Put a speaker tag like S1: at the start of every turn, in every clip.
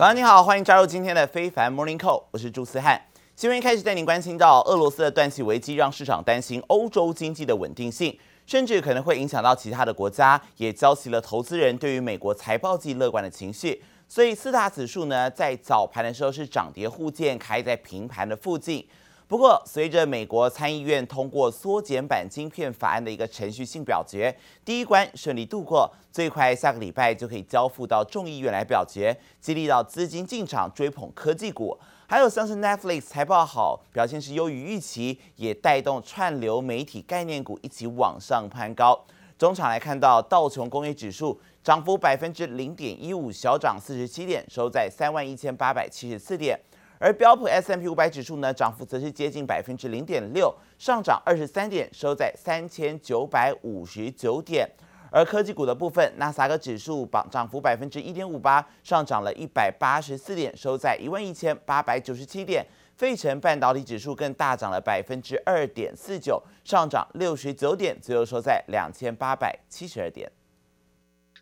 S1: 早上你好，欢迎加入今天的非凡 Morning Call，我是朱思翰。新闻一开始带您关心到俄罗斯的断气危机，让市场担心欧洲经济的稳定性，甚至可能会影响到其他的国家，也浇熄了投资人对于美国财报季乐观的情绪。所以四大指数呢，在早盘的时候是涨跌互见，开在平盘的附近。不过，随着美国参议院通过缩减版晶片法案的一个程序性表决，第一关顺利度过，最快下个礼拜就可以交付到众议院来表决，激励到资金进场追捧科技股，还有像是 Netflix 财报好，表现是优于预期，也带动串流媒体概念股一起往上攀高。中场来看到道琼工业指数涨幅百分之零点一五，小涨四十七点，收在三万一千八百七十四点。而标普 S M P 五百指数呢，涨幅则是接近百分之零点六，上涨二十三点，收在三千九百五十九点。而科技股的部分，纳斯达克指数涨涨幅百分之一点五八，上涨了一百八十四点，收在一万一千八百九十七点。费城半导体指数更大涨了百分之二点四九，上涨六十九点，最后收在两千八百七十二点。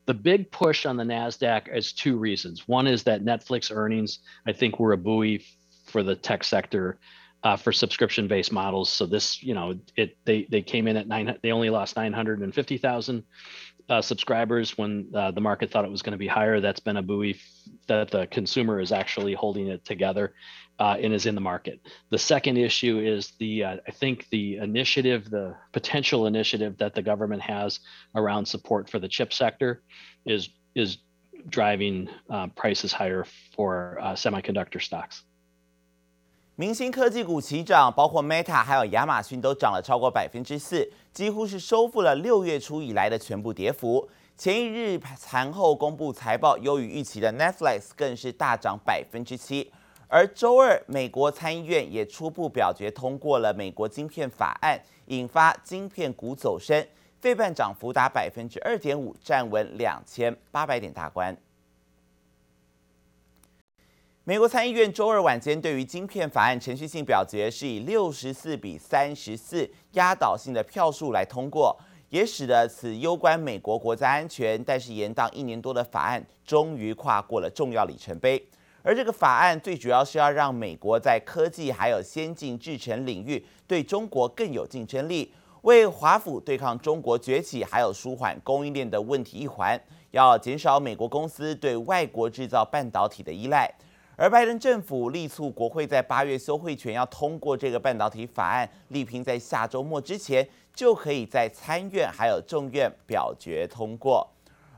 S2: The big push on the NASDAQ is two reasons. One is that Netflix earnings, I think, were a buoy for the tech sector uh, for subscription-based models. So this, you know, it they they came in at nine. They only lost 950,000 uh, subscribers when uh, the market thought it was going to be higher. That's been a buoy that the consumer is actually holding it together uh, and is in the market. The second issue is the, uh, I think the initiative, the potential initiative that the government has around support for the chip sector is, is driving uh, prices higher for uh, semiconductor stocks.
S1: 明星科技股齐涨，包括 Meta 还有亚马逊都涨了超过百分之四，几乎是收复了六月初以来的全部跌幅。前一日盘后公布财报优于预期的 Netflix 更是大涨百分之七。而周二，美国参议院也初步表决通过了美国晶片法案，引发晶片股走升，费半涨幅达百分之二点五，站稳两千八百点大关。美国参议院周二晚间对于晶片法案程序性表决是以六十四比三十四压倒性的票数来通过，也使得此攸关美国国家安全，但是延宕一年多的法案终于跨过了重要里程碑。而这个法案最主要是要让美国在科技还有先进制程领域对中国更有竞争力，为华府对抗中国崛起还有舒缓供应链的问题一环，要减少美国公司对外国制造半导体的依赖。而拜登政府力促国会在八月休会权要通过这个半导体法案，力拼在下周末之前就可以在参院还有众院表决通过。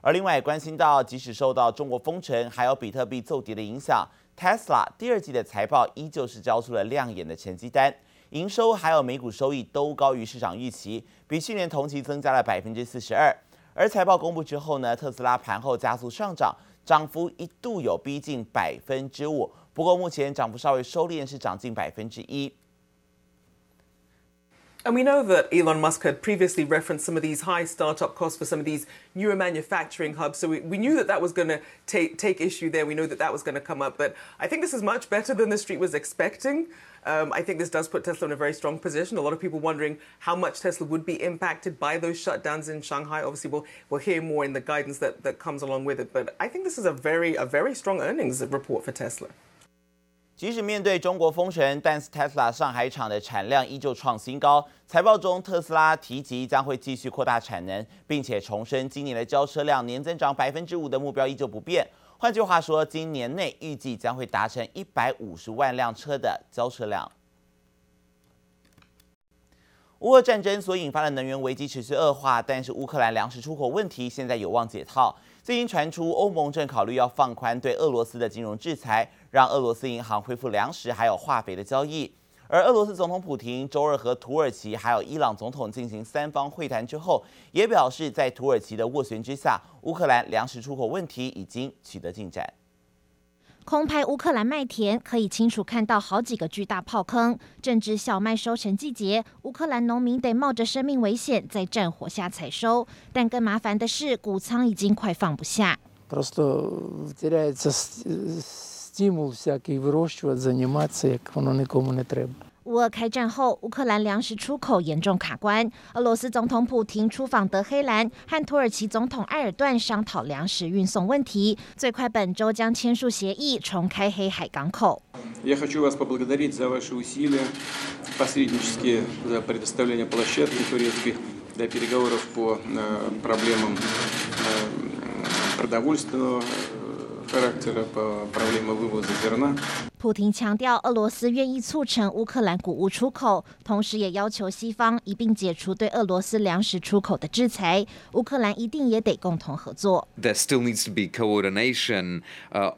S1: 而另外关心到，即使受到中国封城，还有比特币骤跌的影响，Tesla 第二季的财报依旧是交出了亮眼的成绩单，营收还有每股收益都高于市场预期，比去年同期增加了百分之四十二。而财报公布之后呢，特斯拉盘后加速上涨，涨幅一度有逼近百分之五，不过目前涨幅稍微收敛，是涨近百分之一。
S3: And we know that Elon Musk had previously referenced some of these high startup costs for some of these newer manufacturing hubs. So we, we knew that that was going to take, take issue there. We know that that was going to come up. But I think this is much better than the street was expecting. Um, I think this does put Tesla in a very strong position. A lot of people wondering how much Tesla would be impacted by those shutdowns in Shanghai. Obviously, we'll, we'll hear more in the guidance that, that comes along with it. But I think this is a very, a very strong earnings report for Tesla.
S1: 即使面对中国封城，但是 Tesla 上海厂的产量依旧创新高。财报中，特斯拉提及将会继续扩大产能，并且重申今年的交车量年增长百分之五的目标依旧不变。换句话说，今年内预计将会达成一百五十万辆车的交车量。乌俄战争所引发的能源危机持续恶化，但是乌克兰粮食出口问题现在有望解套。最近传出欧盟正考虑要放宽对俄罗斯的金融制裁，让俄罗斯银行恢复粮食还有化肥的交易。而俄罗斯总统普廷周二和土耳其还有伊朗总统进行三方会谈之后，也表示在土耳其的斡旋之下，乌克兰粮食出口问题已经取得进展。
S4: 空拍乌克兰麦田，可以清楚看到好几个巨大炮坑。正值小麦收成季节，乌克兰农民得冒着生命危险在战火下采收。但更麻烦的是，谷仓已经快放不下。乌俄开战后，乌克兰粮食出口严重卡关。俄罗斯总统普丁出访德黑兰，和土耳其总统埃尔段商讨粮食运送问题，最快本周将签署协议，重开黑海港口。普丁强调，俄罗斯愿意促成乌克兰谷物出口，同时也要求西方一并解除对俄罗斯粮食出口的制裁。乌克兰一定也得共同合作。
S5: There still needs to be coordination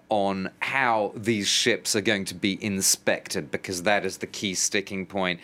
S5: on how these ships are going to be inspected, because that is the key sticking point.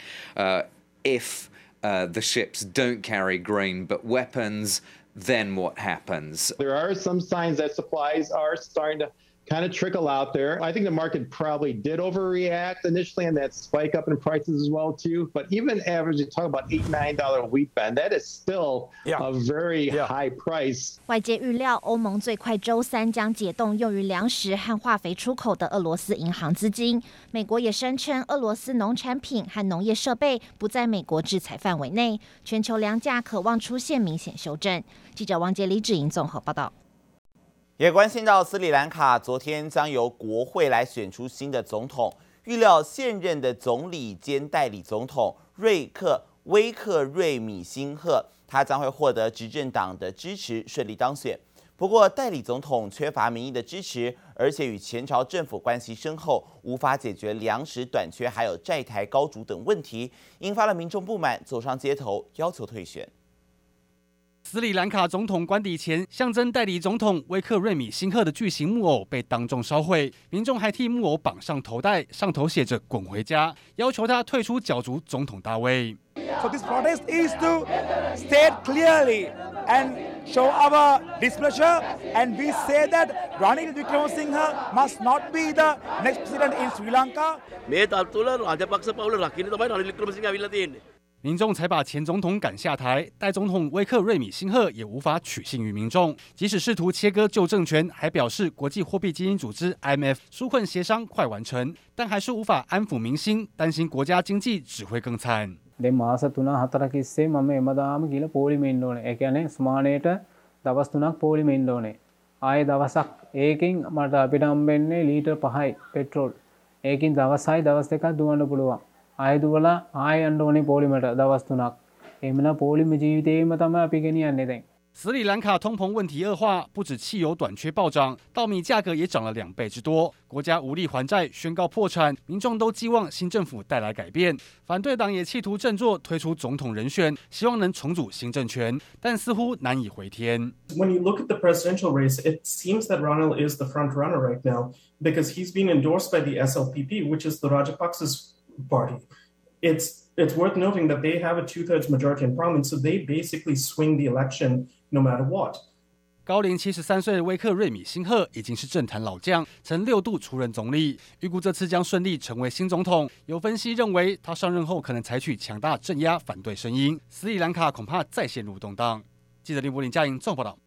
S5: If the ships don't carry grain but weapons, then what happens?
S6: There are some signs that supplies are starting to kind of trickle out there. I think the market probably did overreact initially and that spike up in prices as well too. But even average, you talk about eight nine dollar wheat ban, that is still a very high price.
S4: 外界预料，欧盟最快周三将解冻用于粮食和化肥出口的俄罗斯银行资金。美国也声称，俄罗斯农产品和农业设备不在美国制裁范围内，全球粮价可望出现明显修正。记者王杰、李芷莹综合报道。
S1: 也关心到斯里兰卡昨天将由国会来选出新的总统，预料现任的总理兼代理总统瑞克威克瑞米辛赫，他将会获得执政党的支持，顺利当选。不过代理总统缺乏民意的支持，而且与前朝政府关系深厚，无法解决粮食短缺还有债台高筑等问题，引发了民众不满，走上街头要求退选。
S7: 斯里兰卡总统官邸前，象征代理总统威克瑞米辛赫的巨型木偶被当众烧毁，民众还替木偶绑上头带，上头写着“滚回家”，要求他退出角逐总统大位。
S8: So this protest is to state clearly and show our displeasure, and we say that Ranil Wickremesinghe must not be the next president in Sri Lanka.
S7: 民众才把前总统赶下台，代总统威克瑞米辛赫也无法取信于民众。即使试图切割旧政权，还表示国际货币基金组织 IMF 纾困协商快完成，但还是无法安抚民心，担心国家经济只会更惨。斯里兰卡通膨问题恶化，不止汽油短缺暴涨，稻米价格也涨了两倍之多。国家无力还债，宣告破产，民众都寄望新政府带来改变。反对党也企图振作，推出总统人选，希望能重组新政权，但似乎难以回天。
S9: When you look at the presidential race, it seems that Ranil is the front runner right now because he's been endorsed by the SLPP, which is the Rajapaksa's party. It's it's worth noting that they have a two-thirds majority in parliament, so they basically swing the election no matter what.
S7: 高龄七十三岁的威克瑞米辛赫已经是政坛老将，曾六度出任总理，预估这次将顺利成为新总统。有分析认为，他上任后可能采取强大镇压反对声音，斯里兰卡恐怕再陷入动荡。记者林柏林嘉莹综合报道。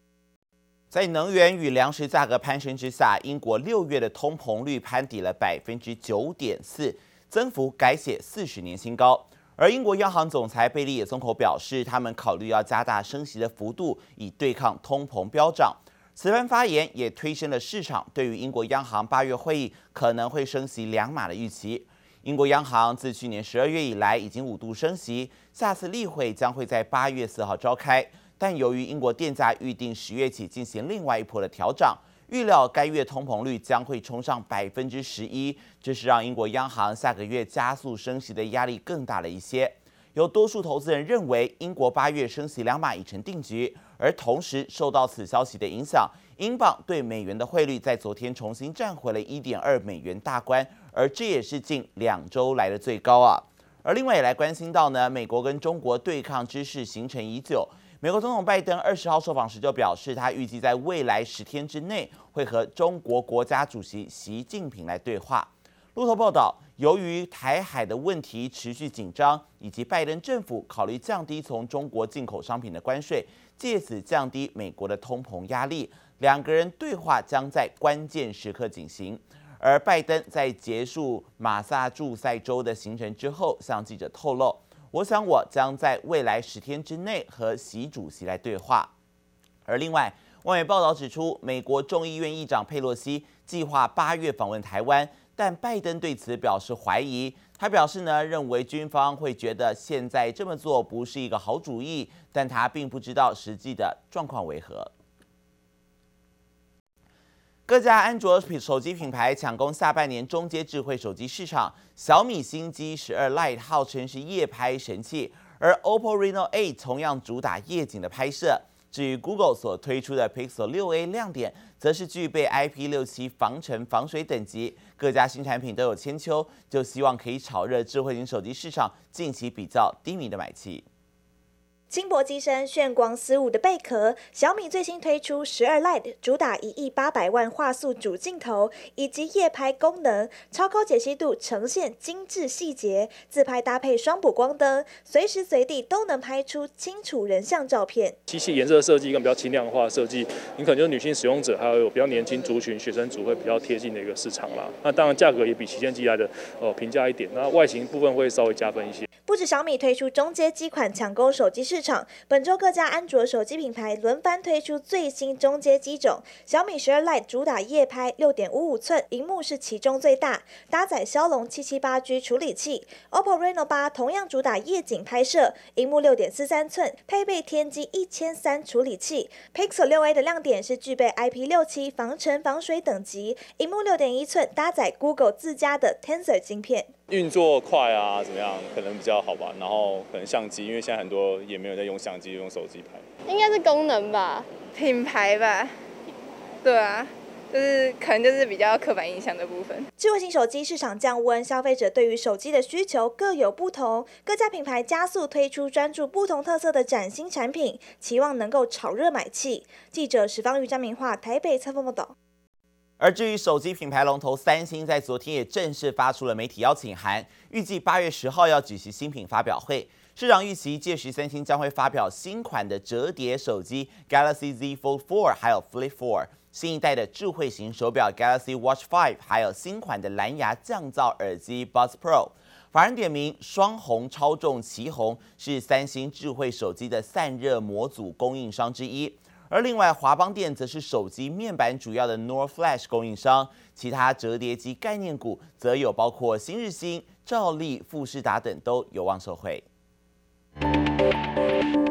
S1: 在能源与粮食价格攀升之下，英国六月的通膨率攀底了百分之九点四。增幅改写四十年新高，而英国央行总裁贝利也松口表示，他们考虑要加大升息的幅度，以对抗通膨飙涨。此番发言也推升了市场对于英国央行八月会议可能会升息两码的预期。英国央行自去年十二月以来已经五度升息，下次例会将会在八月四号召开，但由于英国电价预定十月起进行另外一波的调涨。预料该月通膨率将会冲上百分之十一，这是让英国央行下个月加速升息的压力更大了一些。有多数投资人认为，英国八月升息两码已成定局，而同时受到此消息的影响，英镑对美元的汇率在昨天重新站回了一点二美元大关，而这也是近两周来的最高啊。而另外也来关心到呢，美国跟中国对抗之势形成已久。美国总统拜登二十号受访时就表示，他预计在未来十天之内会和中国国家主席习近平来对话。路透报道，由于台海的问题持续紧张，以及拜登政府考虑降低从中国进口商品的关税，借此降低美国的通膨压力，两个人对话将在关键时刻进行。而拜登在结束马萨诸塞州的行程之后，向记者透露：“我想我将在未来十天之内和习主席来对话。”而另外，外媒报道指出，美国众议院议长佩洛西计划八月访问台湾，但拜登对此表示怀疑。他表示呢，认为军方会觉得现在这么做不是一个好主意，但他并不知道实际的状况为何。各家安卓手机品牌抢攻下半年中阶智慧手机市场，小米新机十二 Lite 号称是夜拍神器，而 OPPO Reno 8同样主打夜景的拍摄。至于 Google 所推出的 Pixel 6a 亮点，则是具备 IP67 防尘防水等级。各家新产品都有千秋，就希望可以炒热智慧型手机市场近期比较低迷的买气。
S10: 轻薄机身、炫光丝雾的贝壳，小米最新推出十二 Lite，主打一亿八百万画素主镜头以及夜拍功能，超高解析度呈现精致细节，自拍搭配双补光灯，随时随地都能拍出清楚人像照片。
S11: 机器颜色设计跟比较轻量化设计，你可能就是女性使用者，还有比较年轻族群、学生族会比较贴近的一个市场啦。那当然价格也比旗舰机来的呃平价一点，那外形部分会稍微加分一些。
S10: 不止小米推出中阶机款抢攻手机市场，本周各家安卓手机品牌轮番推出最新中阶机种。小米十二 Lite 主打夜拍，六点五五寸，荧幕是其中最大，搭载骁龙七七八 G 处理器。OPPO Reno 八同样主打夜景拍摄，荧幕六点四三寸，配备天玑一千三处理器。Pixel 六 A 的亮点是具备 IP 六七防尘防水等级，荧幕六点一寸，搭载 Google 自家的 Tensor 晶片。
S12: 运作快啊，怎么样？可能比较好吧。然后可能相机，因为现在很多也没有在用相机，用手机拍。
S13: 应该是功能吧，品牌吧。对啊，就是可能就是比较刻板印象的部分。
S10: 智慧型手机市场降温，消费者对于手机的需求各有不同。各家品牌加速推出专注不同特色的崭新产品，期望能够炒热买气。记者史方瑜、张明化台北采访报道。
S1: 而至于手机品牌龙头三星，在昨天也正式发出了媒体邀请函，预计八月十号要举行新品发表会。市场预期届时三星将会发表新款的折叠手机 Galaxy Z Fold 4，还有 Flip 4，新一代的智慧型手表 Galaxy Watch 5，还有新款的蓝牙降噪耳机 Buds Pro。法人点名双红超众奇红是三星智慧手机的散热模组供应商之一。而另外，华邦电则是手机面板主要的 NOR Flash 供应商，其他折叠机概念股则有包括新日兴、兆利、富士达等都有望受惠。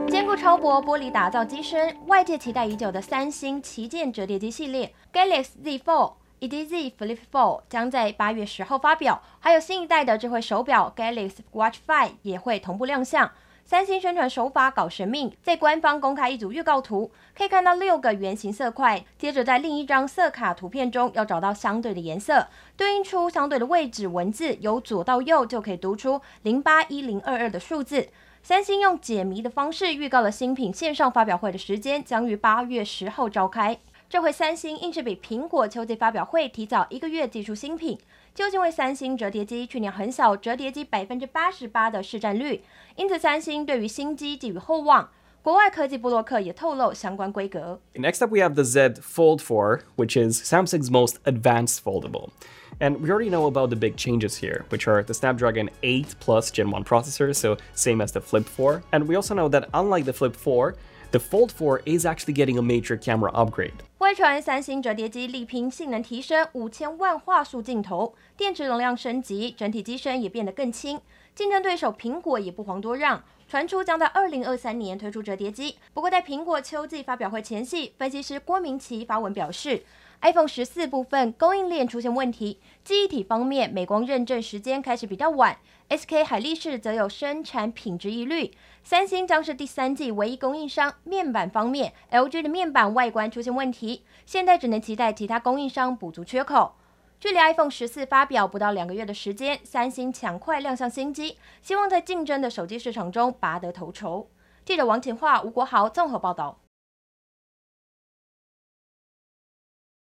S4: 兼顾超薄玻璃打造机身，外界期待已久的三星旗舰折叠机系列 Galaxy Z Fold 以及 Z Flip 4将在八月十号发表，还有新一代的智慧手表 Galaxy Watch 5也会同步亮相。三星宣传手法搞神秘，在官方公开一组预告图，可以看到六个圆形色块，接着在另一张色卡图片中要找到相对的颜色，对应出相对的位置文字，由左到右就可以读出零八一零二二的数字。三星用解谜的方式预告了新品线上发表会的时间，将于八月十号召开。这回三星硬是比苹果秋季发表会提早一个月寄出新品。究竟为三星折叠机去年横扫折叠机百分之八十八的市占率，因此三星对于新机寄予厚望。国外科技部落客也透露相关规格。
S14: Next up we have the Z Fold 4, which is Samsung's most advanced foldable. And we already know about the big changes here, which are the Snapdragon 8 Plus Gen 1 processor, so same as the Flip 4. And we also know that unlike the Flip 4, The Fold 4 is actually getting a major camera upgrade。
S4: 传三星折叠机力拼性能提升，五千万画素镜头，电池容量升级，整体机身也变得更轻。竞争对手苹果也不遑多让，传出将在二零二三年推出折叠机。不过在苹果秋季发表会前夕，分析师郭明奇发文表示，iPhone 十四部分供应链出现问题，记忆体方面美光认证时间开始比较晚。SK 海力士则有生产品质疑虑，三星将是第三季唯一供应商。面板方面，LG 的面板外观出现问题，现在只能期待其他供应商补足缺口。距离 iPhone 十四发表不到两个月的时间，三星抢快亮相新机，希望在竞争的手机市场中拔得头筹。记者王晴樺、吴国豪综合报道。